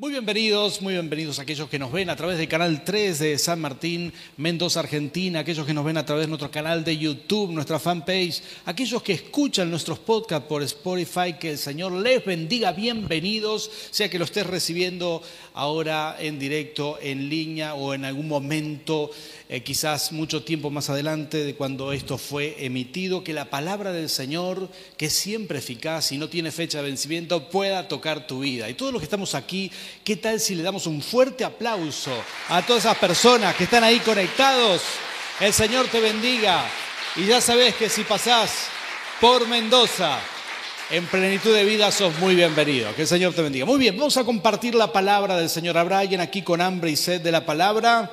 Muy bienvenidos, muy bienvenidos a aquellos que nos ven a través del canal 3 de San Martín, Mendoza, Argentina, aquellos que nos ven a través de nuestro canal de YouTube, nuestra fanpage, aquellos que escuchan nuestros podcasts por Spotify, que el Señor les bendiga, bienvenidos, sea que lo estés recibiendo ahora en directo, en línea o en algún momento, eh, quizás mucho tiempo más adelante de cuando esto fue emitido, que la palabra del Señor, que es siempre eficaz y no tiene fecha de vencimiento, pueda tocar tu vida. Y todos los que estamos aquí, ¿qué tal si le damos un fuerte aplauso a todas esas personas que están ahí conectados? El Señor te bendiga. Y ya sabes que si pasás por Mendoza, en plenitud de vida sos muy bienvenido. Que el Señor te bendiga. Muy bien, vamos a compartir la palabra del Señor. ¿Habrá alguien aquí con hambre y sed de la palabra?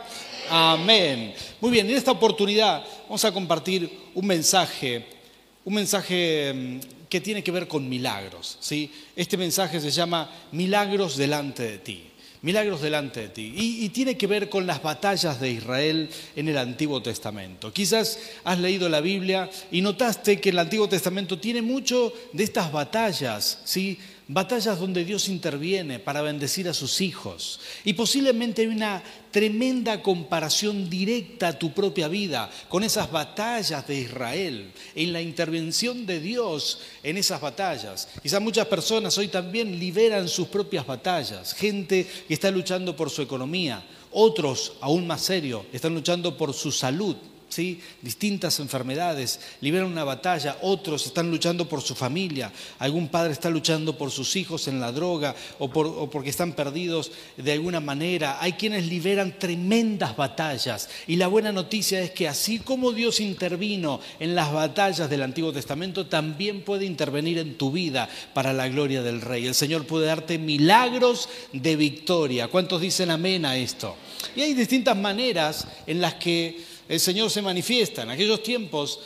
Amén. Muy bien, en esta oportunidad vamos a compartir un mensaje, un mensaje mm, que tiene que ver con milagros. ¿sí? Este mensaje se llama Milagros delante de ti. Milagros delante de ti. Y, y, tiene que ver con las batallas de Israel en el Antiguo Testamento. Quizás has leído la Biblia y notaste que el Antiguo Testamento tiene mucho de estas batallas, ¿sí? Batallas donde Dios interviene para bendecir a sus hijos. Y posiblemente hay una tremenda comparación directa a tu propia vida con esas batallas de Israel, en la intervención de Dios en esas batallas. Quizás muchas personas hoy también liberan sus propias batallas, gente que está luchando por su economía, otros, aún más serio, están luchando por su salud ¿sí? distintas enfermedades, liberan una batalla, otros están luchando por su familia, algún padre está luchando por sus hijos en la droga o, por, o porque están perdidos de alguna manera, hay quienes liberan tremendas batallas y la buena noticia es que así como Dios intervino en las batallas del Antiguo Testamento, también puede intervenir en tu vida para la gloria del Rey. El Señor puede darte milagros de victoria. ¿Cuántos dicen amén a esto? Y hay distintas maneras en las que el Señor se manifiesta. En aquellos tiempos,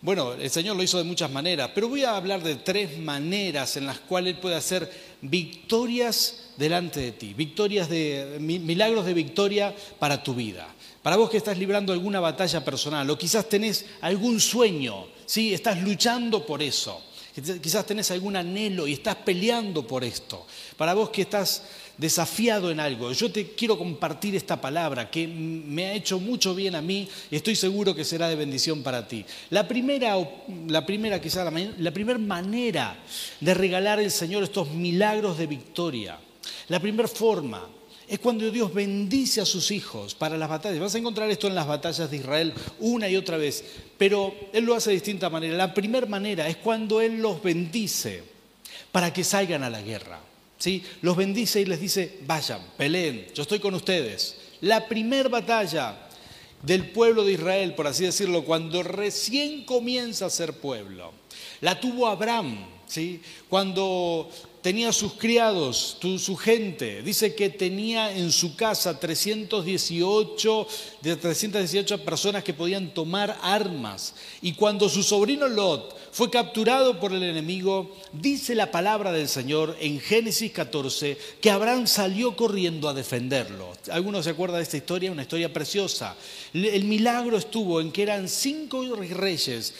bueno, el Señor lo hizo de muchas maneras, pero voy a hablar de tres maneras en las cuales Él puede hacer victorias delante de ti, victorias de milagros de victoria para tu vida. Para vos que estás librando alguna batalla personal o quizás tenés algún sueño, ¿sí? estás luchando por eso. Quizás tenés algún anhelo y estás peleando por esto. Para vos que estás desafiado en algo. Yo te quiero compartir esta palabra que me ha hecho mucho bien a mí y estoy seguro que será de bendición para ti. La primera, la primera quizá, la, la primera manera de regalar al Señor estos milagros de victoria, la primera forma es cuando Dios bendice a sus hijos para las batallas. Vas a encontrar esto en las batallas de Israel una y otra vez, pero Él lo hace de distinta manera. La primera manera es cuando Él los bendice para que salgan a la guerra. Los bendice y les dice, vayan, peleen, yo estoy con ustedes. La primera batalla del pueblo de Israel, por así decirlo, cuando recién comienza a ser pueblo, la tuvo Abraham, ¿sí? Cuando tenía sus criados, su gente. Dice que tenía en su casa 318, de 318 personas que podían tomar armas. Y cuando su sobrino Lot fue capturado por el enemigo, dice la palabra del Señor en Génesis 14 que Abraham salió corriendo a defenderlo. ¿Algunos se acuerdan de esta historia? Una historia preciosa. El milagro estuvo en que eran cinco reyes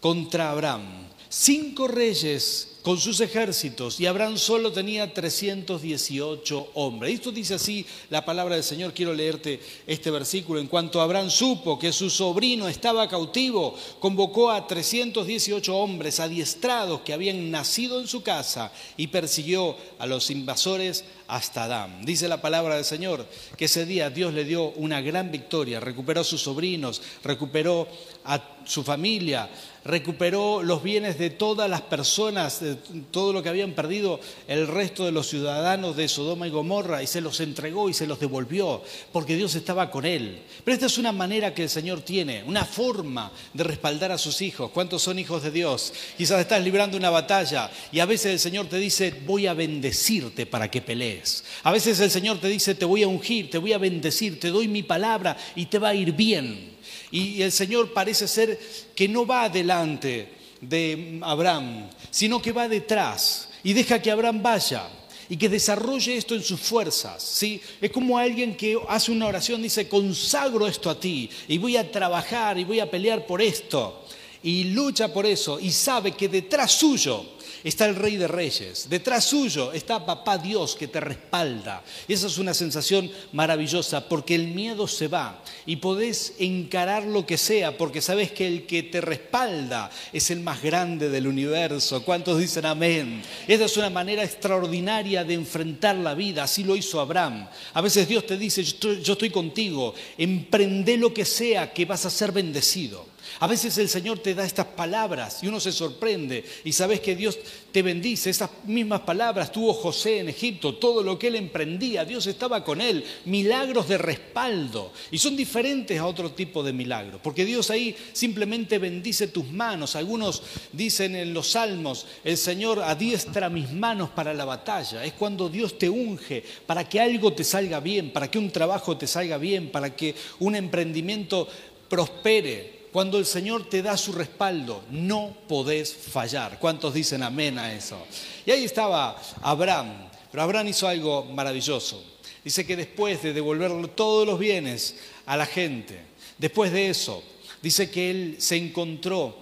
contra Abraham. Cinco reyes con sus ejércitos y Abraham solo tenía 318 hombres. Esto dice así la palabra del Señor. Quiero leerte este versículo. En cuanto Abraham supo que su sobrino estaba cautivo, convocó a 318 hombres adiestrados que habían nacido en su casa y persiguió a los invasores hasta Adán. Dice la palabra del Señor que ese día Dios le dio una gran victoria, recuperó a sus sobrinos, recuperó a su familia, recuperó los bienes de todas las personas, de todo lo que habían perdido el resto de los ciudadanos de Sodoma y Gomorra y se los entregó y se los devolvió, porque Dios estaba con él. Pero esta es una manera que el Señor tiene, una forma de respaldar a sus hijos. ¿Cuántos son hijos de Dios? Quizás estás librando una batalla y a veces el Señor te dice, voy a bendecirte para que pelees. A veces el Señor te dice, te voy a ungir, te voy a bendecir, te doy mi palabra y te va a ir bien. Y el Señor parece ser que no va adelante de Abraham, sino que va detrás y deja que Abraham vaya y que desarrolle esto en sus fuerzas. ¿sí? Es como alguien que hace una oración, dice, consagro esto a ti y voy a trabajar y voy a pelear por esto. Y lucha por eso y sabe que detrás suyo está el Rey de Reyes. Detrás suyo está Papá Dios que te respalda. Esa es una sensación maravillosa porque el miedo se va y podés encarar lo que sea porque sabes que el que te respalda es el más grande del universo. ¿Cuántos dicen amén? Esa es una manera extraordinaria de enfrentar la vida. Así lo hizo Abraham. A veces Dios te dice, yo estoy, contigo, emprende lo que sea que vas a ser bendecido. A veces el Señor te da estas palabras y uno se sorprende y sabes que Dios te bendice. Esas mismas palabras tuvo José en Egipto, todo lo que él emprendía, Dios estaba con él, milagros de respaldo. Y son diferentes a otro tipo de milagros, porque Dios ahí simplemente bendice tus manos. Algunos dicen en los salmos, el Señor adiestra mis manos para la batalla. Es cuando Dios te unge para que algo te salga bien, para que un trabajo te salga bien, para que un emprendimiento prospere cuando el Señor te da su respaldo, no podés fallar. ¿Cuántos dicen amén a eso? Y ahí estaba Abraham, pero Abraham hizo algo maravilloso. Dice que después de devolver todos los bienes a la gente, después de eso, dice que él se encontró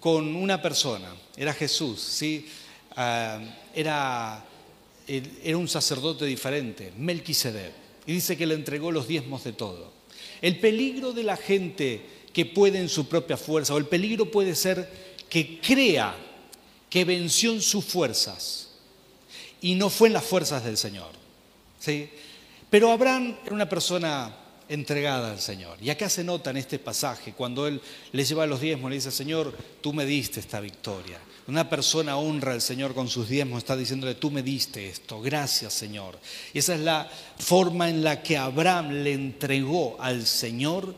con una persona, era Jesús, ¿sí? Ah, era, era un sacerdote diferente, Melquisedec, y dice que le entregó los diezmos de todo. El peligro de la gente que puede en su propia fuerza, o el peligro puede ser que crea que venció en sus fuerzas y no fue en las fuerzas del Señor. ¿sí? Pero Abraham era una persona entregada al Señor. Y acá se nota en este pasaje, cuando él le lleva los diezmos, le dice, Señor, tú me diste esta victoria. Una persona honra al Señor con sus diezmos, está diciéndole, tú me diste esto, gracias Señor. Y esa es la forma en la que Abraham le entregó al Señor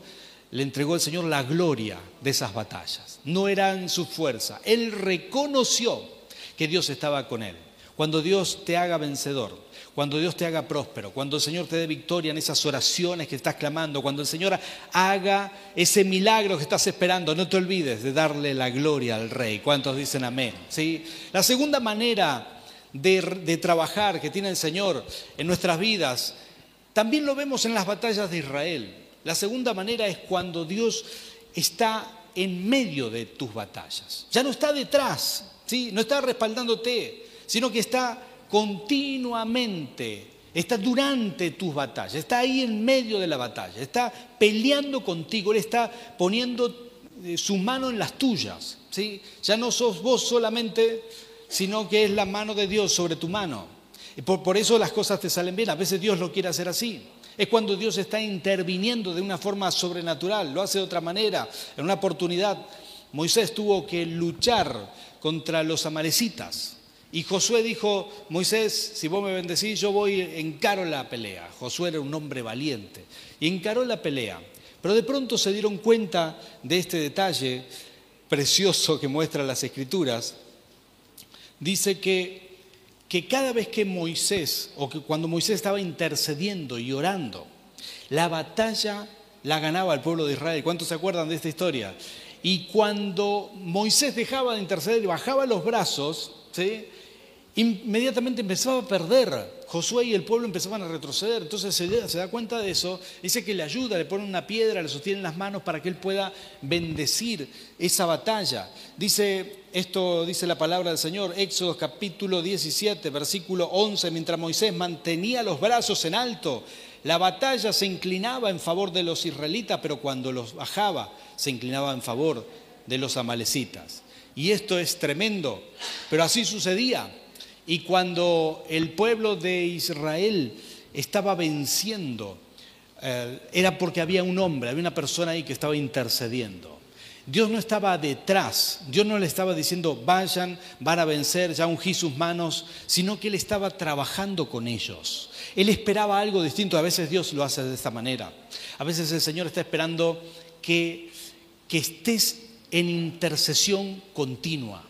le entregó el Señor la gloria de esas batallas. No eran su fuerza. Él reconoció que Dios estaba con él. Cuando Dios te haga vencedor, cuando Dios te haga próspero, cuando el Señor te dé victoria en esas oraciones que estás clamando, cuando el Señor haga ese milagro que estás esperando, no te olvides de darle la gloria al Rey. ¿Cuántos dicen amén? La segunda manera de, de trabajar que tiene el Señor en nuestras vidas, también lo vemos en las batallas de Israel. La segunda manera es cuando Dios está en medio de tus batallas. Ya no está detrás, ¿sí? no está respaldándote, sino que está continuamente, está durante tus batallas, está ahí en medio de la batalla, está peleando contigo, Él está poniendo eh, su mano en las tuyas. ¿sí? Ya no sos vos solamente, sino que es la mano de Dios sobre tu mano. Por, por eso las cosas te salen bien. A veces Dios lo quiere hacer así. Es cuando Dios está interviniendo de una forma sobrenatural, lo hace de otra manera. En una oportunidad, Moisés tuvo que luchar contra los amalecitas. Y Josué dijo, Moisés, si vos me bendecís, yo voy, encaro la pelea. Josué era un hombre valiente. Y encaró la pelea. Pero de pronto se dieron cuenta de este detalle precioso que muestran las escrituras. Dice que que cada vez que Moisés, o que cuando Moisés estaba intercediendo y orando, la batalla la ganaba el pueblo de Israel. ¿Cuántos se acuerdan de esta historia? Y cuando Moisés dejaba de interceder y bajaba los brazos, ¿sí? Inmediatamente empezaba a perder. Josué y el pueblo empezaban a retroceder. Entonces se, da cuenta de eso. Dice que le ayuda, le pone una piedra, le sostiene en las manos para que él pueda bendecir esa batalla. Dice esto, dice la palabra del Señor, Éxodo capítulo 17, versículo 11, mientras Moisés mantenía los brazos en alto, la batalla se inclinaba en favor de los israelitas, pero cuando los bajaba, se inclinaba en favor de los amalecitas. Y esto es tremendo, pero así sucedía. Y cuando el pueblo de Israel estaba venciendo, eh, era porque había un hombre, había una persona ahí que estaba intercediendo. Dios no estaba detrás, Dios no le estaba diciendo, vayan, van a vencer, ya ungí sus manos, sino que Él estaba trabajando con ellos. Él esperaba algo distinto, a veces Dios lo hace de esta manera. A veces el Señor está esperando que, que estés en intercesión continua.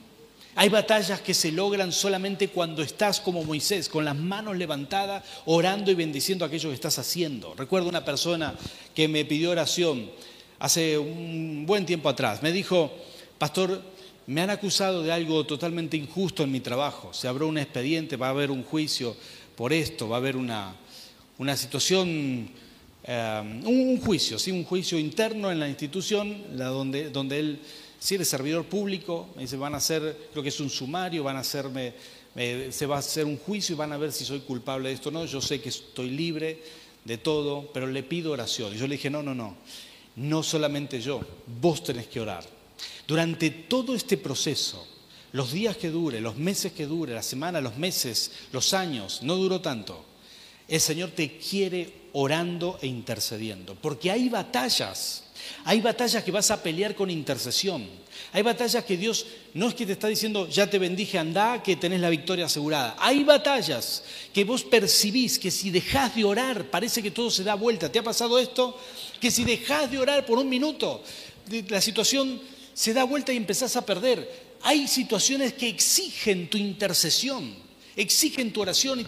Hay batallas que se logran solamente cuando estás como Moisés, con las manos levantadas, orando y bendiciendo aquello que estás haciendo. Recuerdo una persona que me pidió oración hace un buen tiempo atrás. Me dijo, pastor, me han acusado de algo totalmente injusto en mi trabajo. Se abrió un expediente, va a haber un juicio por esto, va a haber una, una situación, eh, un, juicio, ¿sí? un juicio interno en la institución la donde, donde él si eres servidor público, me dice, van a hacer, creo que es un sumario, van a hacerme, se va a hacer un juicio y van a ver si soy culpable de esto o no. Yo sé que estoy libre de todo, pero le pido oración. Y yo le dije, no, no, no, no solamente yo, vos tenés que orar. Durante todo este proceso, los días que dure, los meses que dure, la semana, los meses, los años, no duró tanto. El Señor te quiere orando e intercediendo, porque hay batallas, hay batallas que vas a pelear con intercesión, hay batallas que Dios no es que te está diciendo, ya te bendije, anda, que tenés la victoria asegurada. Hay batallas que vos percibís que si dejás de orar, parece que todo se da vuelta. ¿Te ha pasado esto? Que si dejás de orar por un minuto, la situación se da vuelta y empezás a perder. Hay situaciones que exigen tu intercesión, exigen tu oración y,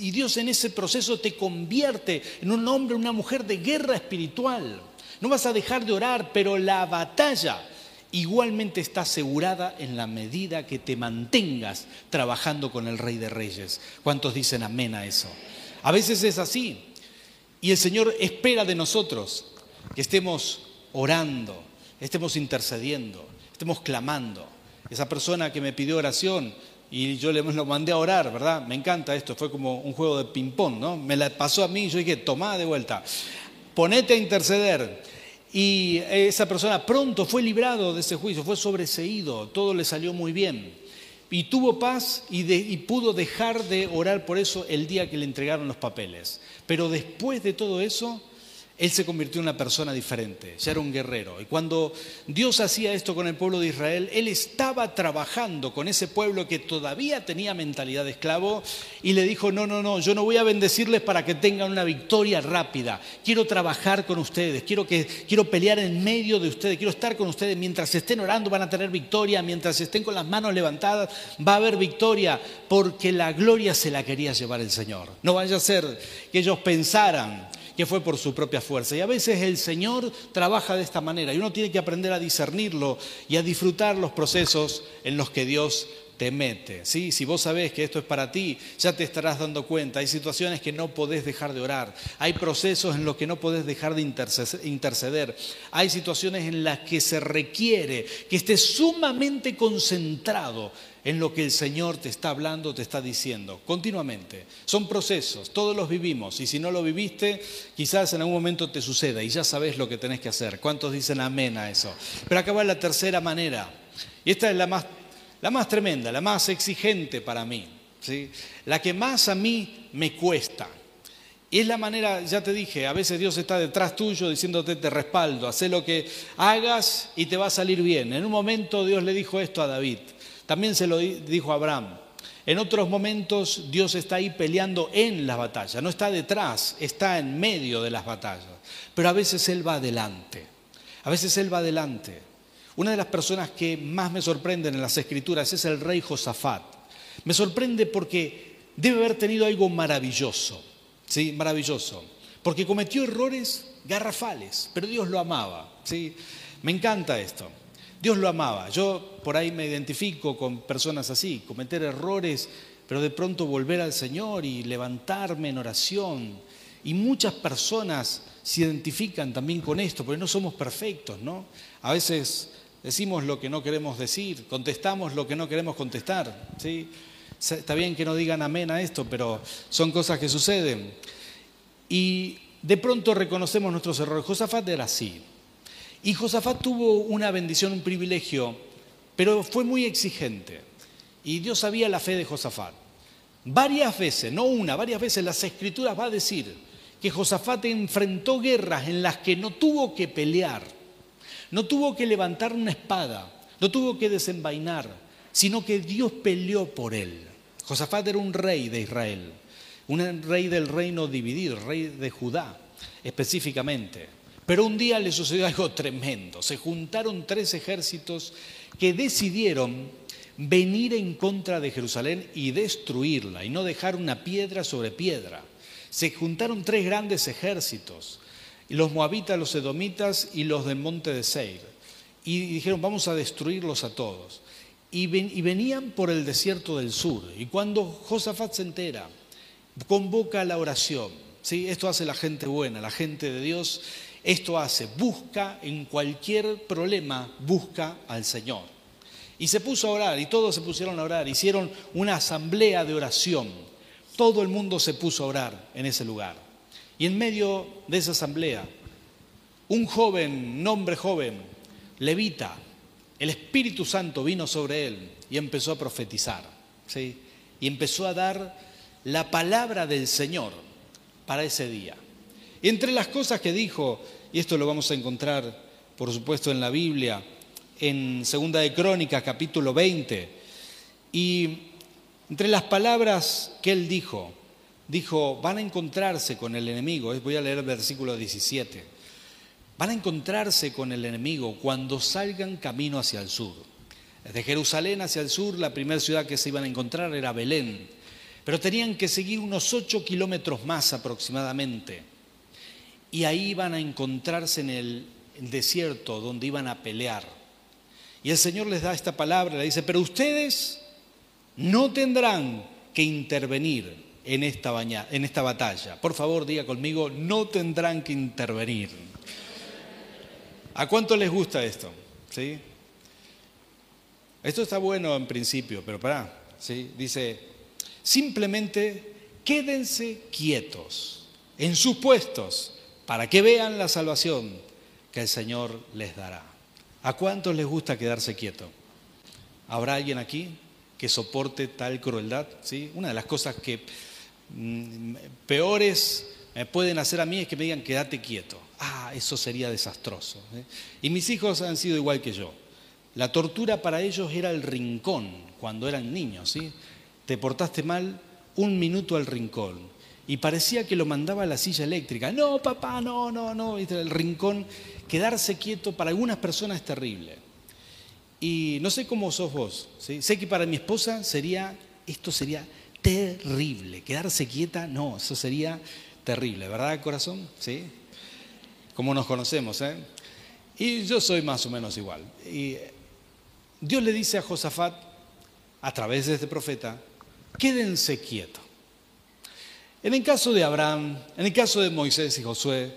y Dios en ese proceso te convierte en un hombre, una mujer de guerra espiritual. No vas a dejar de orar, pero la batalla igualmente está asegurada en la medida que te mantengas trabajando con el Rey de Reyes. ¿Cuántos dicen amén a eso? A veces es así. Y el Señor espera de nosotros que estemos orando, estemos intercediendo, estemos clamando. Esa persona que me pidió oración y yo le lo mandé a orar, ¿verdad? Me encanta esto, fue como un juego de ping-pong, ¿no? Me la pasó a mí y yo dije, tomá de vuelta, ponete a interceder. Y esa persona pronto fue librado de ese juicio, fue sobreseído, todo le salió muy bien. Y tuvo paz y, y, pudo dejar de orar por eso el día que le entregaron los papeles. Pero después de todo eso, él se convirtió en una persona diferente, ya era un guerrero. Y cuando Dios hacía esto con el pueblo de Israel, Él estaba trabajando con ese pueblo que todavía tenía mentalidad de esclavo y le dijo, no, no, no, yo no voy a bendecirles para que tengan una victoria rápida. Quiero trabajar con ustedes, quiero, que, quiero pelear en medio de ustedes, quiero estar con ustedes. Mientras estén orando van a tener victoria, mientras estén con las manos levantadas va a haber victoria, porque la gloria se la quería llevar el Señor. No vaya a ser que ellos pensaran que fue por su propia fuerza. Y a veces el Señor trabaja de esta manera y uno tiene que aprender a discernirlo y a disfrutar los procesos en los que Dios te mete. ¿sí? Si vos sabés que esto es para ti, ya te estarás dando cuenta. Hay situaciones que no podés dejar de orar. Hay procesos en los que no podés dejar de interceder. Hay situaciones en las que se requiere que estés sumamente concentrado en lo que el Señor te está hablando, te está diciendo, continuamente. Son procesos, todos los vivimos, y si no lo viviste, quizás en algún momento te suceda y ya sabes lo que tenés que hacer. ¿Cuántos dicen amén a eso? Pero acá va la tercera manera, y esta es la más, la más tremenda, la más exigente para mí, ¿sí? la que más a mí me cuesta. Y es la manera, ya te dije, a veces Dios está detrás tuyo diciéndote te respaldo, haz lo que hagas y te va a salir bien. En un momento Dios le dijo esto a David. También se lo dijo Abraham. En otros momentos Dios está ahí peleando en las batallas, no está detrás, está en medio de las batallas. Pero a veces Él va adelante, a veces Él va adelante. Una de las personas que más me sorprenden en las escrituras es el rey Josafat. Me sorprende porque debe haber tenido algo maravilloso, ¿sí? Maravilloso. Porque cometió errores garrafales, pero Dios lo amaba, ¿sí? Me encanta esto. Dios lo amaba. Yo por ahí me identifico con personas así, cometer errores, pero de pronto volver al Señor y levantarme en oración. Y muchas personas se identifican también con esto, porque no somos perfectos, ¿no? A veces decimos lo que no queremos decir, contestamos lo que no queremos contestar, ¿sí? Está bien que no digan amén a esto, pero son cosas que suceden. Y de pronto reconocemos nuestros errores. Josafat era así. Y Josafat tuvo una bendición, un privilegio, pero fue muy exigente. Y Dios sabía la fe de Josafat. Varias veces, no una, varias veces las escrituras va a decir que Josafat enfrentó guerras en las que no tuvo que pelear, no tuvo que levantar una espada, no tuvo que desenvainar, sino que Dios peleó por él. Josafat era un rey de Israel, un rey del reino dividido, rey de Judá específicamente. Pero un día le sucedió algo tremendo. Se juntaron tres ejércitos que decidieron venir en contra de Jerusalén y destruirla y no dejar una piedra sobre piedra. Se juntaron tres grandes ejércitos, los moabitas, los edomitas y los del monte de Seir. Y dijeron, vamos a destruirlos a todos. Y, venían por el desierto del sur. Y cuando Josafat se entera, convoca la oración. ¿sí? Esto hace la gente buena, la gente de Dios Esto hace, busca en cualquier problema, busca al Señor. Y se puso a orar y todos se pusieron a orar, hicieron una asamblea de oración. Todo el mundo se puso a orar en ese lugar. Y en medio de esa asamblea, un joven, un hombre joven, levita, el Espíritu Santo vino sobre él y empezó a profetizar. ¿sí? Y empezó a dar la palabra del Señor para ese día. Y entre las cosas que dijo, y esto lo vamos a encontrar, por supuesto, en la Biblia, en Segunda de Crónicas, capítulo 20, y entre las palabras que él dijo, dijo, van a encontrarse con el enemigo, voy a leer el versículo 17, van a encontrarse con el enemigo cuando salgan camino hacia el sur. Desde Jerusalén hacia el sur, la primera ciudad que se iban a encontrar era Belén, pero tenían que seguir unos ocho kilómetros más aproximadamente. Y ahí iban a encontrarse en el, desierto donde iban a pelear. Y el Señor les da esta palabra, le dice, pero ustedes no tendrán que intervenir en esta, batalla. Por favor, diga conmigo, no tendrán que intervenir. ¿A cuánto les gusta esto? ¿Sí? Esto está bueno en principio, pero pará, ¿sí? Dice, Simplemente quédense quietos en sus puestos para que vean la salvación que el Señor les dará. ¿A cuántos les gusta quedarse quieto? ¿Habrá alguien aquí que soporte tal crueldad? ¿Sí? Una de las cosas que peores me pueden hacer a mí es que me digan quédate quieto. Ah, eso sería desastroso. ¿eh? Y mis hijos han sido igual que yo. La tortura para ellos era el rincón cuando eran niños. ¿sí? te portaste mal, un minuto al rincón. Y parecía que lo mandaba a la silla eléctrica. No, papá, no, no, no. El rincón, quedarse quieto para algunas personas es terrible. Y no sé cómo sos vos. Sé que para mi esposa sería, esto sería terrible. Quedarse quieta, no, eso sería terrible, ¿verdad, corazón? ¿Sí? Como nos conocemos, ¿eh? Y yo soy más o menos igual. Y Dios le dice a Josafat, a través de este profeta, quédense quietos. En el caso de Abraham, en el caso de Moisés y Josué,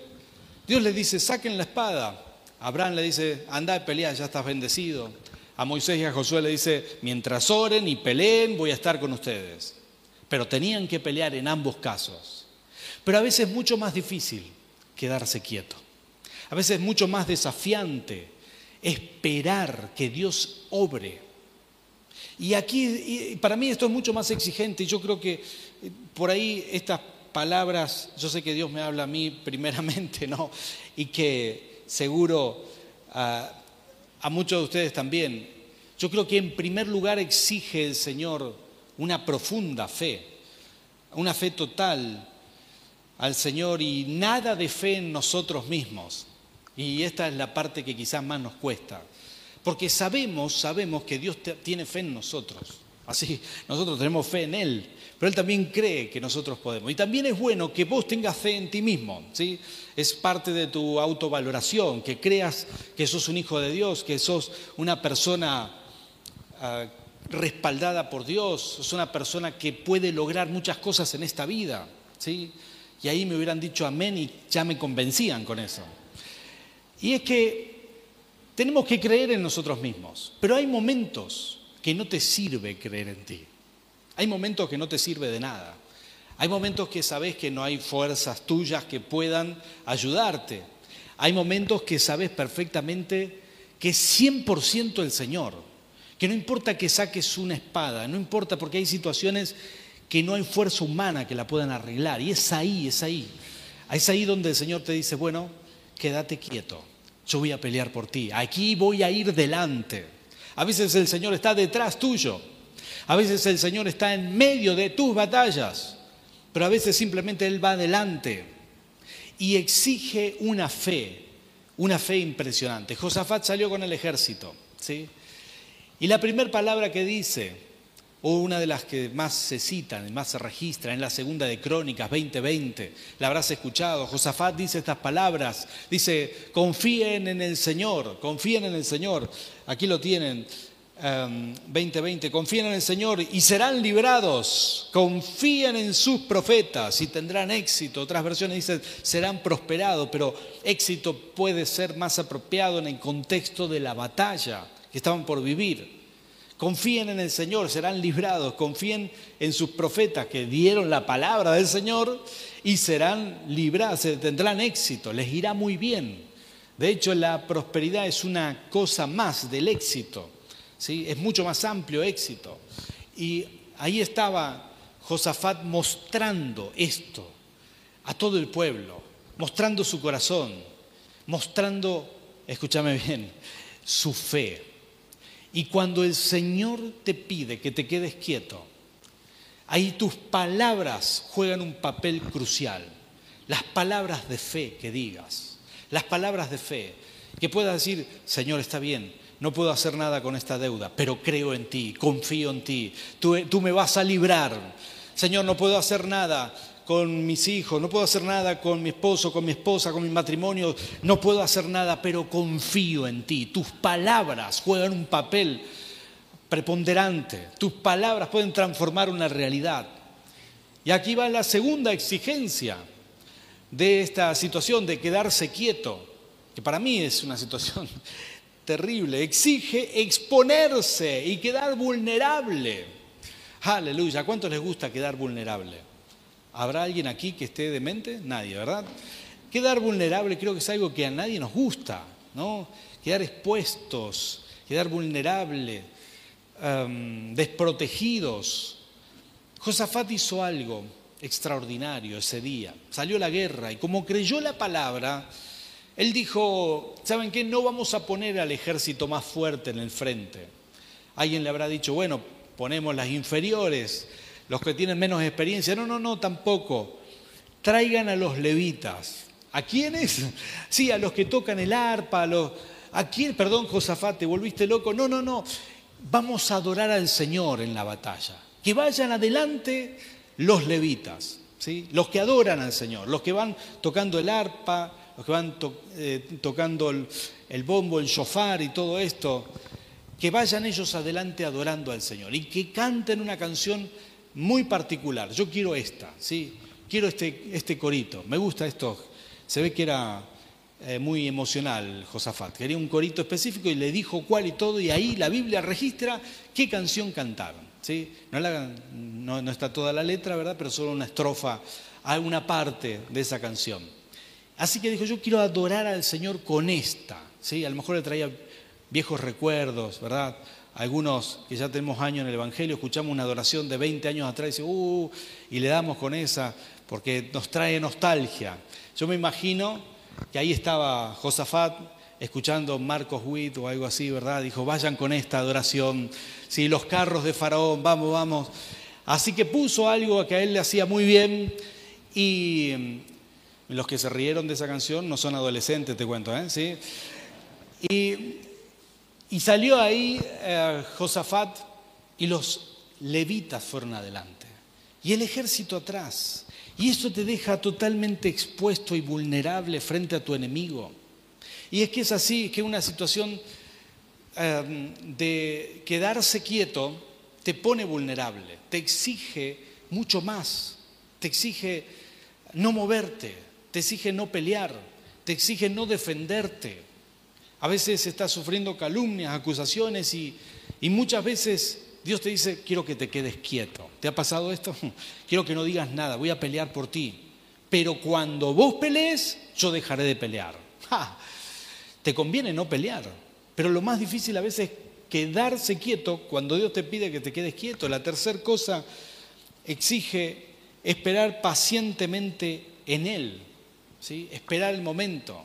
Dios les dice, saquen la espada. Abraham le dice, anda a pelear, ya estás bendecido. A Moisés y a Josué le dice, mientras oren y peleen, voy a estar con ustedes. Pero tenían que pelear en ambos casos. Pero a veces es mucho más difícil quedarse quieto. A veces es mucho más desafiante esperar que Dios obre y aquí, para mí esto es mucho más exigente. Yo creo que eh, por ahí estas palabras, yo sé que Dios me habla a mí primeramente, ¿no? Y que seguro a muchos de ustedes también. Yo creo que en primer lugar exige el Señor una profunda fe, una fe total al Señor y nada de fe en nosotros mismos. Y esta es la parte que quizás más nos cuesta. Porque sabemos, sabemos que Dios tiene fe en nosotros. Así, nosotros tenemos fe en Él, pero Él también cree que nosotros podemos. Y también es bueno que vos tengas fe en ti mismo, ¿sí? Es parte de tu autovaloración, que creas que sos un hijo de Dios, que sos una persona ah, respaldada por Dios, sos una persona que puede lograr muchas cosas en esta vida, ¿sí? Y ahí me hubieran dicho amén y ya me convencían con eso. Y es que tenemos que creer en nosotros mismos, pero hay momentos que no te sirve creer en ti. Hay momentos que no te sirve de nada. Hay momentos que sabes que no hay fuerzas tuyas que puedan ayudarte. Hay momentos que sabes perfectamente que es 100% el Señor. Que no importa que saques una espada, no importa porque hay situaciones que no hay fuerza humana que la puedan arreglar. Y es ahí, es ahí. Es ahí donde el Señor te dice, bueno, quédate quieto yo voy a pelear por ti, aquí voy a ir delante. A veces el Señor está detrás tuyo, a veces el Señor está en medio de tus batallas, pero a veces simplemente Él va adelante y exige una fe, una fe impresionante. Josafat salió con el ejército, ¿sí? Y la primera palabra que dice, o una de las que más se citan, más se registra en la segunda de Crónicas 2020. La habrás escuchado. Josafat dice estas palabras. Dice, confíen en el Señor, confíen en el Señor. Aquí lo tienen. 20:20, confíen en el Señor y serán librados, confíen en sus profetas y tendrán éxito. Otras versiones dicen serán prosperados, pero éxito puede ser más apropiado en el contexto de la batalla que estaban por vivir. Confíen en el Señor, serán librados, confíen en sus profetas que dieron la palabra del Señor y serán librados, tendrán éxito, les irá muy bien. De hecho, la prosperidad es una cosa más del éxito es mucho más amplio éxito. Y ahí estaba Josafat mostrando esto a todo el pueblo, mostrando su corazón, mostrando, escúchame bien, su fe. Y cuando el Señor te pide que te quedes quieto, ahí tus palabras juegan un papel crucial. Las palabras de fe que digas, las palabras de fe, que puedas decir, Señor, está bien, no puedo hacer nada con esta deuda, pero creo en ti, confío en ti, tú, me vas a librar. Señor, no puedo hacer nada con mis hijos, no puedo hacer nada con mi esposo, con mi esposa, con mi matrimonio, no puedo hacer nada, pero confío en ti. Tus palabras juegan un papel preponderante, tus palabras pueden transformar una realidad. Y aquí va la segunda exigencia de esta situación de quedarse quieto, que para mí es una situación terrible, exige exponerse y quedar vulnerable. Aleluya, ¿a cuántos les gusta quedar vulnerable? ¿Habrá alguien aquí que esté demente? Nadie, ¿verdad? Quedar vulnerable creo que es algo que a nadie nos gusta, ¿no? Quedar expuestos, quedar vulnerable, em, desprotegidos. Josafat hizo algo extraordinario ese día. Salió la guerra y como creyó la palabra, él dijo, ¿saben qué? No vamos a poner al ejército más fuerte en el frente. Alguien le habrá dicho, bueno, ponemos las inferiores, los que tienen menos experiencia. No, no, no, tampoco. Traigan a los levitas. ¿A quiénes? Sí, a los que tocan el arpa, a los... ¿A quién? Perdón, Josafat, ¿te volviste loco? No, no, no. Vamos a adorar al Señor en la batalla. Que vayan adelante los levitas, ¿sí? los que adoran al Señor, los que van tocando el arpa, los que van eh, tocando el, bombo, el shofar y todo esto, que vayan ellos adelante adorando al Señor y que canten una canción muy particular. Yo quiero esta, ¿sí? Quiero este, este corito. Me gusta esto. Se ve que era eh, muy emocional Josafat. Quería un corito específico y le dijo cuál y todo, y ahí la Biblia registra qué canción cantaron. ¿sí? No, está toda la letra, ¿verdad? Pero solo una estrofa, alguna parte de esa canción. Así que dijo, yo quiero adorar al Señor con esta. ¿sí? A lo mejor le traía viejos recuerdos, ¿verdad? Algunos que ya tenemos años en el Evangelio, escuchamos una adoración de 20 años atrás y, uh, y le damos con esa porque nos trae nostalgia. Yo me imagino que ahí estaba Josafat escuchando Marcos Witt o algo así, ¿verdad? Dijo, vayan con esta adoración, sí, los carros de Faraón, vamos, vamos. Así que puso algo que a él le hacía muy bien y los que se rieron de esa canción no son adolescentes, te cuento, ¿eh? ¿Sí? Y, salió ahí eh, Josafat y los levitas fueron adelante. Y el ejército atrás. Y eso te deja totalmente expuesto y vulnerable frente a tu enemigo. Y es que es así, que una situación eh, de quedarse quieto te pone vulnerable, te exige mucho más, te exige no moverte, te exige no pelear, te exige no defenderte. A veces estás sufriendo calumnias, acusaciones y, muchas veces Dios te dice, quiero que te quedes quieto. ¿Te ha pasado esto? Quiero que no digas nada, voy a pelear por ti. Pero cuando vos pelees, yo dejaré de pelear. Te conviene no pelear. Pero lo más difícil a veces es quedarse quieto cuando Dios te pide que te quedes quieto. La tercera cosa exige esperar pacientemente en Él. Esperar el momento.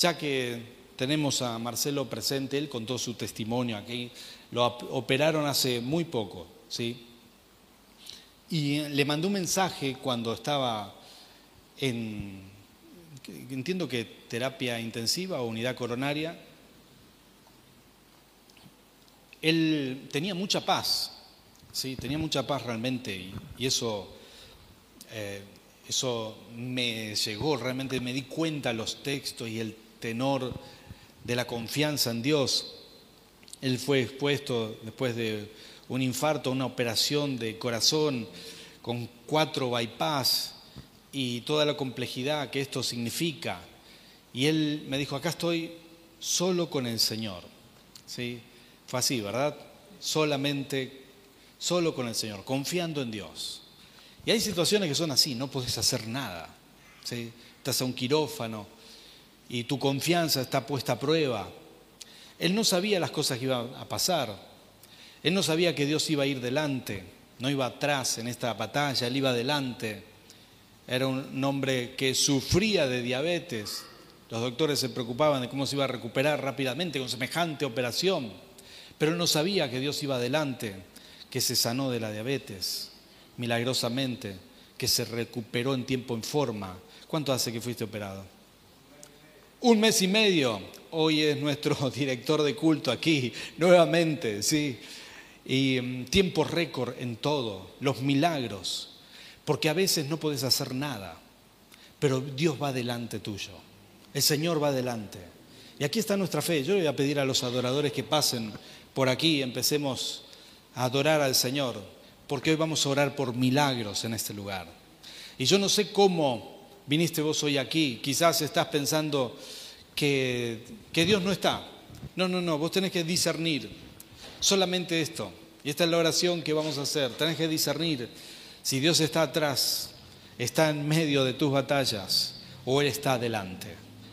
Ya que tenemos a Marcelo presente, él contó su testimonio aquí, lo operaron hace muy poco, ¿sí? Y le mandó un mensaje cuando estaba en, entiendo que terapia intensiva o unidad coronaria. Él tenía mucha paz, ¿sí? Tenía mucha paz realmente y, eso eh, eso me llegó, realmente me di cuenta los textos y el tenor de la confianza en Dios. Él fue expuesto después de un infarto, una operación de corazón con cuatro bypass y toda la complejidad que esto significa. Y él me dijo, acá estoy solo con el Señor. ¿Sí? Fue así, ¿verdad? Solamente, solo con el Señor, confiando en Dios. Y hay situaciones que son así, no puedes hacer nada. ¿sí? Estás a un quirófano y tu confianza está puesta a prueba. Él no sabía las cosas que iban a pasar. Él no sabía que Dios iba a ir delante, no iba atrás en esta batalla, él iba adelante. Era un hombre que sufría de diabetes. Los doctores se preocupaban de cómo se iba a recuperar rápidamente con semejante operación. Pero él no sabía que Dios iba adelante, que se sanó de la diabetes milagrosamente, que se recuperó en tiempo en forma. ¿Cuánto hace que fuiste operado? Un mes y medio. Hoy es nuestro director de culto aquí, nuevamente, sí. Y mm, tiempo récord en todo, los milagros, porque a veces no puedes hacer nada, pero Dios va delante tuyo, el Señor va delante. Y aquí está nuestra fe. Yo le voy a pedir a los adoradores que pasen por aquí y empecemos a adorar al Señor, porque hoy vamos a orar por milagros en este lugar. Y yo no sé cómo viniste vos hoy aquí, quizás estás pensando que, que Dios no está. No, no, no, vos tenés que discernir solamente esto. Y esta es la oración que vamos a hacer. Tenés que discernir si Dios está atrás, está en medio de tus batallas o Él está adelante.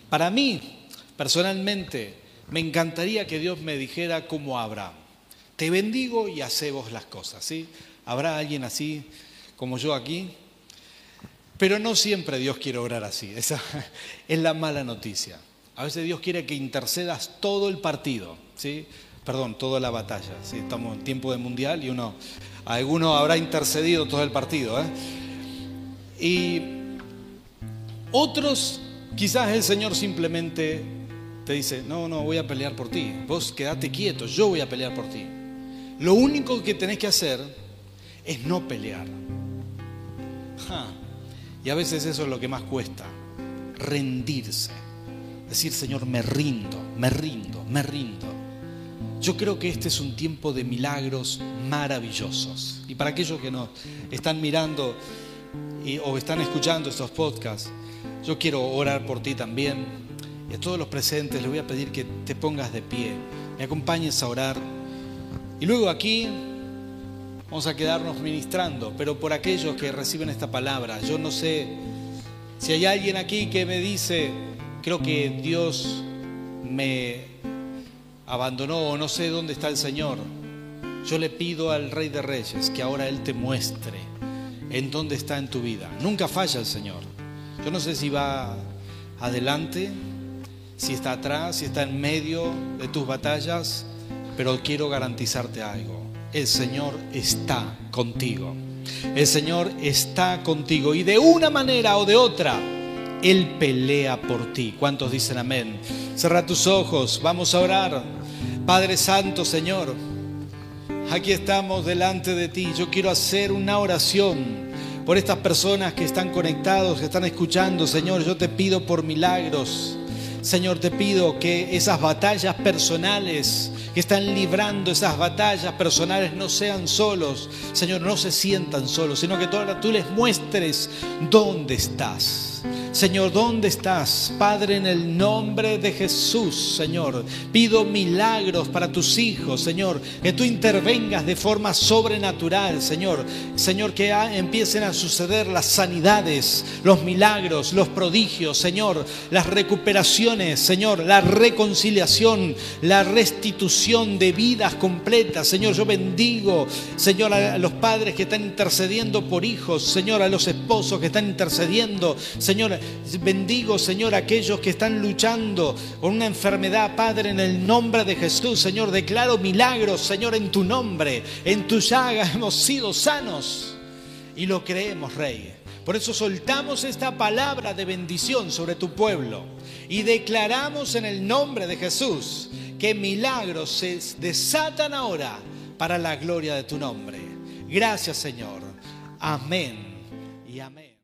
Para mí, personalmente, me encantaría que Dios me dijera como Abraham. Te bendigo y hace vos las cosas, ¿sí? ¿Habrá alguien así como yo aquí? Pero no siempre Dios quiere orar así. Esa es la mala noticia. A veces Dios quiere que intercedas todo el partido, ¿sí? perdón, toda la batalla. ¿sí? Estamos en tiempo de mundial y uno, alguno habrá intercedido todo el partido. ¿eh? Y otros, quizás el Señor simplemente te dice, no, no, voy a pelear por ti. Vos quedate quieto, yo voy a pelear por ti. Lo único que tenés que hacer es no pelear. Y a veces eso es lo que más cuesta, rendirse. Decir, Señor, me rindo, me rindo, me rindo. Yo creo que este es un tiempo de milagros maravillosos. Y para aquellos que nos están mirando o están escuchando estos podcasts, yo quiero orar por ti también. Y a todos los presentes les voy a pedir que te pongas de pie, me acompañes a orar. Y luego aquí vamos a quedarnos ministrando, pero por aquellos que reciben esta palabra, yo no sé si hay alguien aquí que me dice, creo que Dios me abandonó o no sé dónde está el Señor, yo le pido al Rey de Reyes que ahora Él te muestre en dónde está en tu vida. Nunca falla el Señor. Yo no sé si va adelante, si está atrás, si está en medio de tus batallas, pero quiero garantizarte algo. El Señor está contigo. El Señor está contigo y de una manera o de otra, Él pelea por ti. ¿Cuántos dicen amén? Cerra tus ojos, vamos a orar. Padre Santo, Señor, aquí estamos delante de ti. Yo quiero hacer una oración por estas personas que están conectados, que están escuchando. Señor, yo te pido por milagros. Señor, te pido que esas batallas personales que están librando esas batallas personales no sean solos, Señor, no se sientan solos, sino que tú les muestres dónde estás. Señor, ¿dónde estás? Padre, en el nombre de Jesús, Señor, pido milagros para tus hijos, Señor, que tú intervengas de forma sobrenatural, Señor. Señor, que empiecen a suceder las sanidades, los milagros, los prodigios, Señor, las recuperaciones, Señor, la reconciliación, la restitución de vidas completas. Señor, yo bendigo, Señor, a los padres que están intercediendo por hijos, Señor, a los esposos que están intercediendo, Bendigo, Señor, aquellos que están luchando con una enfermedad, Padre, en el nombre de Jesús, Señor, declaro milagros, Señor, en tu nombre, en tu llaga hemos sido sanos y lo creemos, Rey. Por eso soltamos esta palabra de bendición sobre tu pueblo y declaramos en el nombre de Jesús que milagros se desatan ahora para la gloria de tu nombre. Gracias, Señor. Amén y amén.